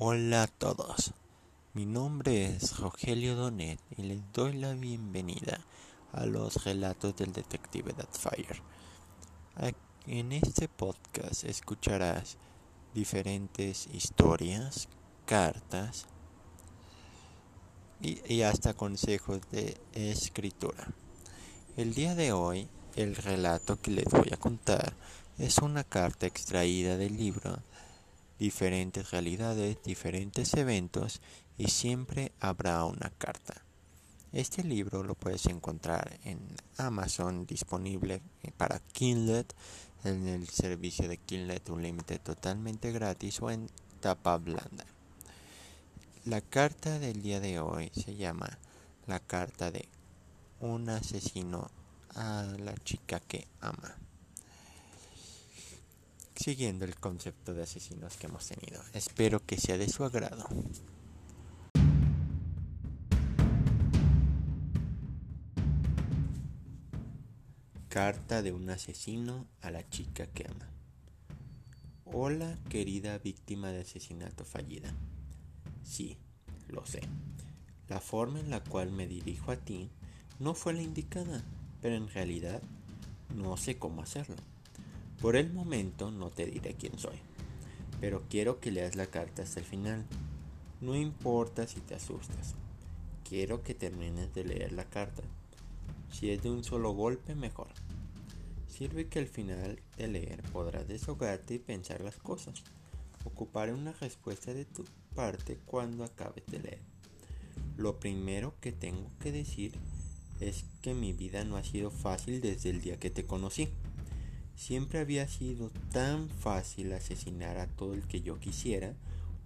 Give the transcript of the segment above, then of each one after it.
Hola a todos, mi nombre es Rogelio Donet y les doy la bienvenida a los relatos del detective Fire. En este podcast escucharás diferentes historias, cartas y, hasta consejos de escritura. El día de hoy, el relato que les voy a contar es una carta extraída del libro diferentes realidades, diferentes eventos y siempre habrá una carta. Este libro lo puedes encontrar en Amazon disponible para Kindle en el servicio de Kindle Unlimited totalmente gratis o en tapa blanda. La carta del día de hoy se llama la carta de un asesino a la chica que ama siguiendo el concepto de asesinos que hemos tenido. Espero que sea de su agrado. Carta de un asesino a la chica que ama. Hola querida víctima de asesinato fallida. Sí, lo sé. La forma en la cual me dirijo a ti no fue la indicada, pero en realidad no sé cómo hacerlo. Por el momento no te diré quién soy, pero quiero que leas la carta hasta el final. No importa si te asustas, quiero que termines de leer la carta. Si es de un solo golpe, mejor. Sirve que al final de leer podrás desahogarte y pensar las cosas. Ocuparé una respuesta de tu parte cuando acabes de leer. Lo primero que tengo que decir es que mi vida no ha sido fácil desde el día que te conocí. Siempre había sido tan fácil asesinar a todo el que yo quisiera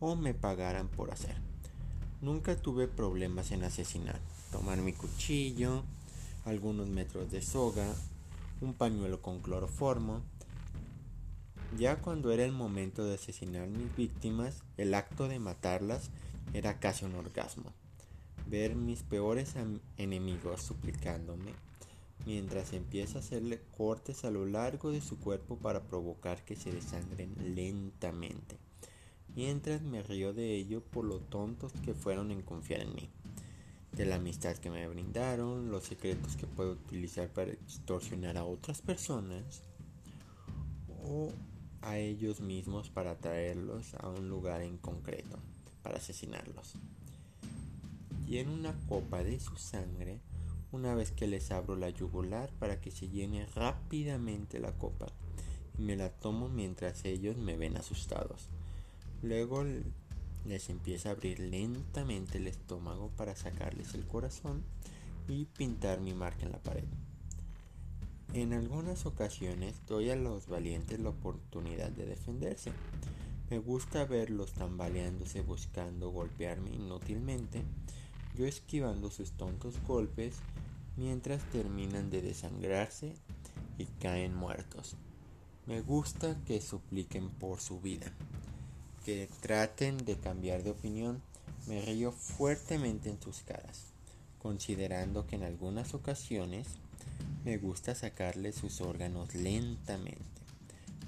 o me pagaran por hacer. Nunca tuve problemas en asesinar. Tomar mi cuchillo, algunos metros de soga, un pañuelo con cloroformo. Ya cuando era el momento de asesinar a mis víctimas, el acto de matarlas era casi un orgasmo. Ver mis peores enemigos suplicándome mientras empieza a hacerle cortes a lo largo de su cuerpo para provocar que se desangren lentamente, mientras me río de ello por lo tontos que fueron en confiar en mí, de la amistad que me brindaron, los secretos que puedo utilizar para extorsionar a otras personas o a ellos mismos para traerlos a un lugar en concreto, para asesinarlos. Y en una copa de su sangre, una vez que les abro la yugular para que se llene rápidamente la copa y me la tomo mientras ellos me ven asustados. Luego les empiezo a abrir lentamente el estómago para sacarles el corazón y pintar mi marca en la pared. En algunas ocasiones doy a los valientes la oportunidad de defenderse. Me gusta verlos tambaleándose buscando golpearme inútilmente, yo esquivando sus tontos golpes mientras terminan de desangrarse y caen muertos. Me gusta que supliquen por su vida, que traten de cambiar de opinión. Me río fuertemente en sus caras, considerando que en algunas ocasiones me gusta sacarles sus órganos lentamente,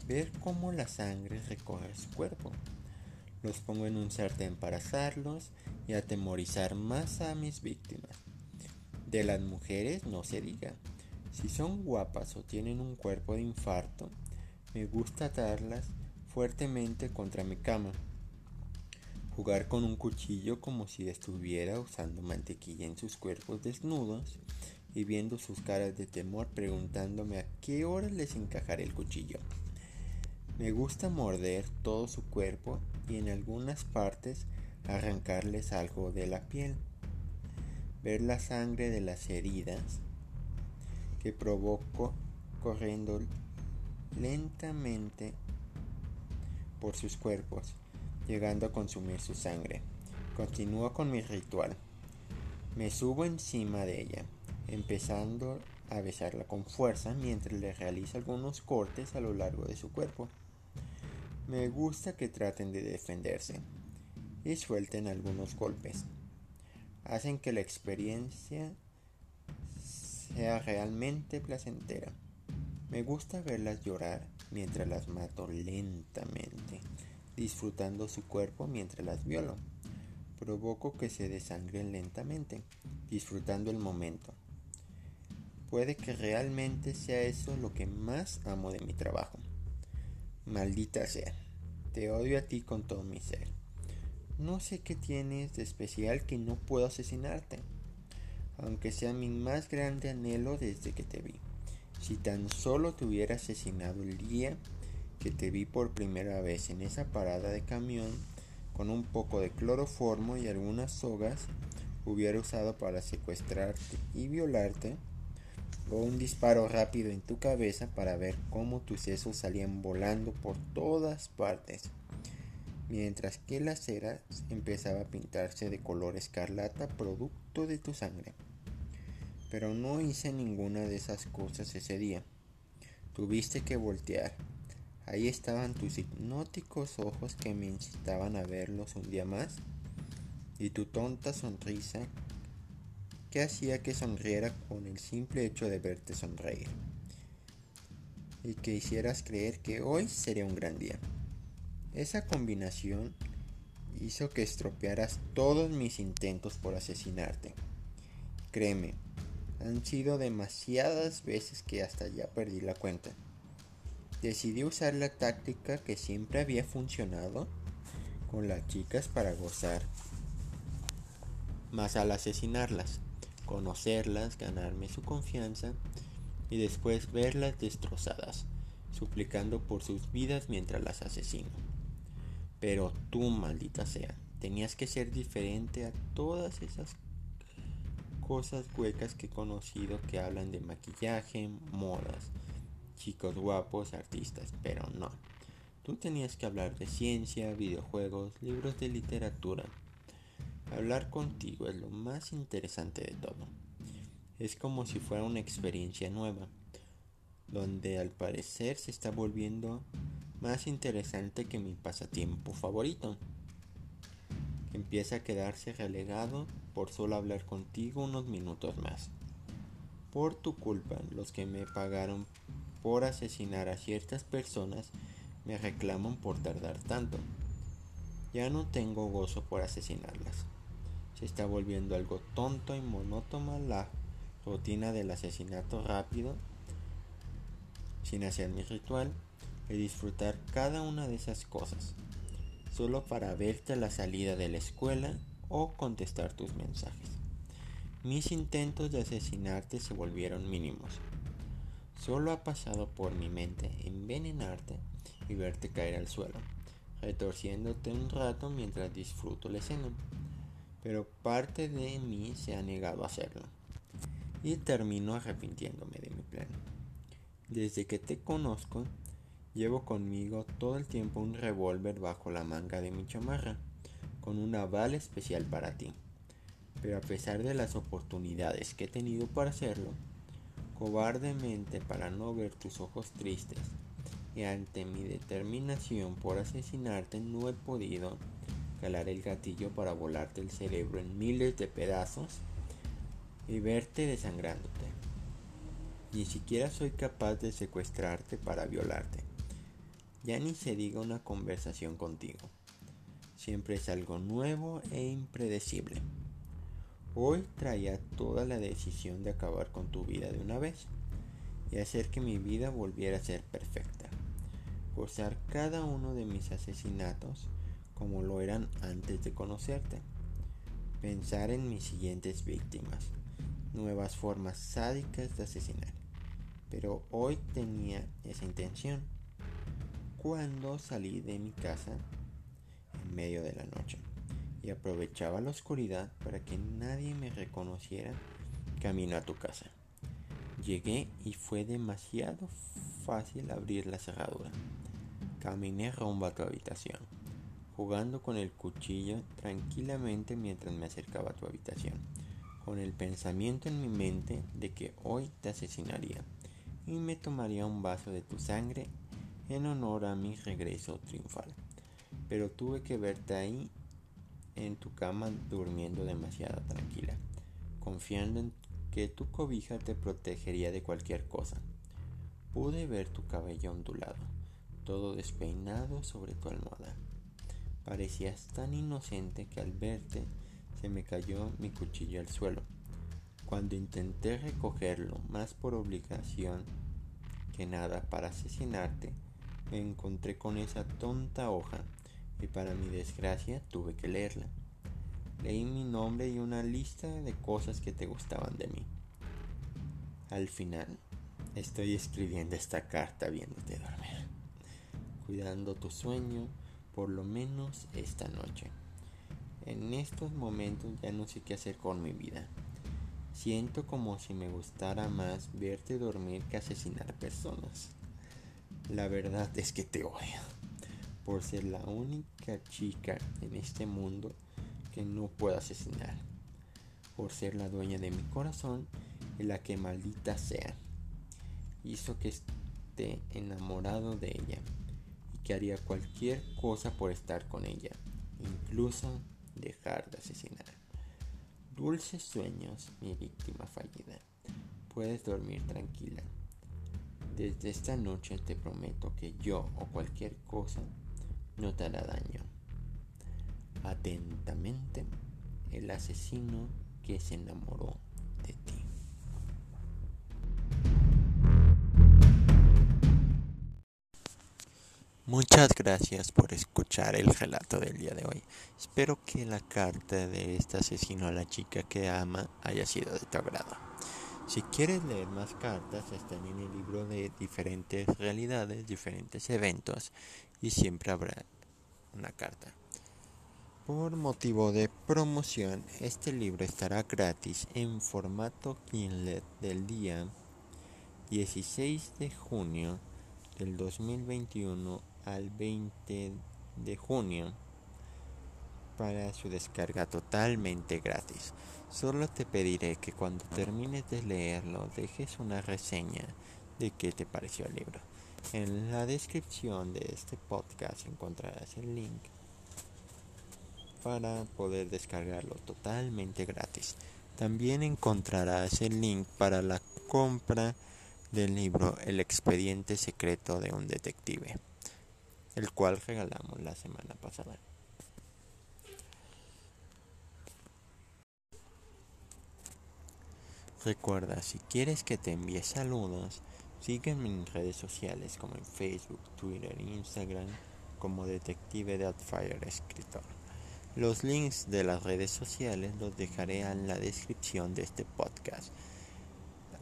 ver cómo la sangre recorre su cuerpo. Los pongo en un sartén para asarlos y atemorizar más a mis víctimas. De las mujeres no se diga. Si son guapas o tienen un cuerpo de infarto, me gusta atarlas fuertemente contra mi cama. Jugar con un cuchillo como si estuviera usando mantequilla en sus cuerpos desnudos y viendo sus caras de temor preguntándome a qué hora les encajaré el cuchillo. Me gusta morder todo su cuerpo y en algunas partes arrancarles algo de la piel ver la sangre de las heridas que provoco corriendo lentamente por sus cuerpos, llegando a consumir su sangre. Continúo con mi ritual. Me subo encima de ella, empezando a besarla con fuerza mientras le realizo algunos cortes a lo largo de su cuerpo. Me gusta que traten de defenderse y suelten algunos golpes hacen que la experiencia sea realmente placentera. Me gusta verlas llorar mientras las mato lentamente, disfrutando su cuerpo mientras las violo. Provoco que se desangren lentamente, disfrutando el momento. Puede que realmente sea eso lo que más amo de mi trabajo. Maldita sea, te odio a ti con todo mi ser. No sé qué tienes de especial que no puedo asesinarte, aunque sea mi más grande anhelo desde que te vi. Si tan solo te hubiera asesinado el día que te vi por primera vez en esa parada de camión con un poco de cloroformo y algunas sogas, hubiera usado para secuestrarte y violarte, o un disparo rápido en tu cabeza para ver cómo tus sesos salían volando por todas partes, mientras que la cera empezaba a pintarse de color escarlata producto de tu sangre. Pero no hice ninguna de esas cosas ese día. Tuviste que voltear. Ahí estaban tus hipnóticos ojos que me incitaban a verlos un día más y tu tonta sonrisa que hacía que sonriera con el simple hecho de verte sonreír y que hicieras creer que hoy sería un gran día. Esa combinación hizo que estropearas todos mis intentos por asesinarte. Créeme, han sido demasiadas veces que hasta ya perdí la cuenta. Decidí usar la táctica que siempre había funcionado con las chicas para gozar. Más al asesinarlas, conocerlas, ganarme su confianza y después verlas destrozadas, suplicando por sus vidas mientras las asesino. Pero tú, maldita sea, tenías que ser diferente a todas esas cosas huecas que he conocido que hablan de maquillaje, modas, chicos guapos, artistas, pero no. Tú tenías que hablar de ciencia, videojuegos, libros de literatura. Hablar contigo es lo más interesante de todo. Es como si fuera una experiencia nueva, donde al parecer se está volviendo más interesante que mi pasatiempo favorito. Empieza a quedarse relegado por solo hablar contigo unos minutos más. Por tu culpa, los que me pagaron por asesinar a ciertas personas me reclaman por tardar tanto. Ya no tengo gozo por asesinarlas. Se está volviendo algo tonto y monótona la rutina del asesinato rápido sin hacer mi ritual y disfrutar cada una de esas cosas, solo para verte a la salida de la escuela o contestar tus mensajes. Mis intentos de asesinarte se volvieron mínimos. Solo ha pasado por mi mente envenenarte y verte caer al suelo, retorciéndote un rato mientras disfruto la escena. Pero parte de mí se ha negado a hacerlo. Y termino arrepintiéndome de mi plan. Desde que te conozco, Llevo conmigo todo el tiempo un revólver bajo la manga de mi chamarra, con una bala especial para ti. Pero a pesar de las oportunidades que he tenido para hacerlo, cobardemente para no ver tus ojos tristes y ante mi determinación por asesinarte no he podido el gatillo para volarte el cerebro en miles de pedazos y verte desangrándote. Ni siquiera soy capaz de secuestrarte para violarte. Ya ni se diga una conversación contigo. Siempre es algo nuevo e impredecible. Hoy traía toda la decisión de acabar con tu vida de una vez y hacer que mi vida volviera a ser perfecta. Gozar cada uno de mis asesinatos como lo eran antes de conocerte. Pensar en mis siguientes víctimas, nuevas formas sádicas de asesinar. Pero hoy tenía esa intención cuando salí de mi casa en medio de la noche y aprovechaba la oscuridad para que nadie me reconociera camino a tu casa. Llegué y fue demasiado fácil abrir la cerradura. Caminé rumbo a tu habitación, jugando con el cuchillo tranquilamente mientras me acercaba a tu habitación, con el pensamiento en mi mente de que hoy te asesinaría y me tomaría un vaso de tu sangre en honor a mi regreso triunfal. Pero tuve que verte ahí en tu cama durmiendo demasiado tranquila, confiando en que tu cobija te protegería de cualquier cosa. Pude ver tu cabello ondulado, todo despeinado sobre tu almohada, Parecías tan inocente que al verte se me cayó mi cuchillo al suelo. Cuando intenté recogerlo, más por obligación que nada para asesinarte, me encontré con esa tonta hoja y para mi desgracia tuve que leerla. Leí mi nombre y una lista de cosas que te gustaban de mí. Al final, estoy escribiendo esta carta viéndote dormir, cuidando tu sueño por lo menos esta noche. En estos momentos ya no sé qué hacer con mi vida. Siento como si me gustara más verte dormir que asesinar personas. La verdad es que te odio por ser la única chica en este mundo que no puedo asesinar, por ser la dueña de mi corazón y la que maldita sea hizo que esté enamorado de ella que haría cualquier cosa por estar con ella, incluso dejar de asesinar. Dulces sueños, mi víctima fallida. Puedes dormir tranquila. Desde esta noche te prometo que yo o cualquier cosa no te hará daño. Atentamente, el asesino que se enamoró Muchas gracias por escuchar el relato del día de hoy. Espero que la carta de este asesino a la chica que ama haya sido de tu agrado. Si quieres leer más cartas, están en el libro de diferentes realidades, diferentes eventos y siempre habrá una carta. Por motivo de promoción, este libro estará gratis en formato Kindle del día 16 de junio del 2021 al 20 de junio para su descarga totalmente gratis. Solo te pediré que cuando termines de leerlo dejes una reseña de qué te pareció el libro. En la descripción de este podcast encontrarás el link para poder descargarlo totalmente gratis. También encontrarás el link para la compra del libro El expediente secreto de un detective el cual regalamos la semana pasada. Recuerda, si quieres que te envíe saludos, sígueme en redes sociales como en Facebook, Twitter, Instagram, como Detective Deadfire Escritor. Los links de las redes sociales los dejaré en la descripción de este podcast.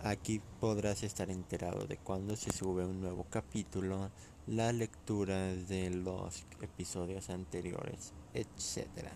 Aquí podrás estar enterado de cuando se sube un nuevo capítulo, la lectura de los episodios anteriores, etc.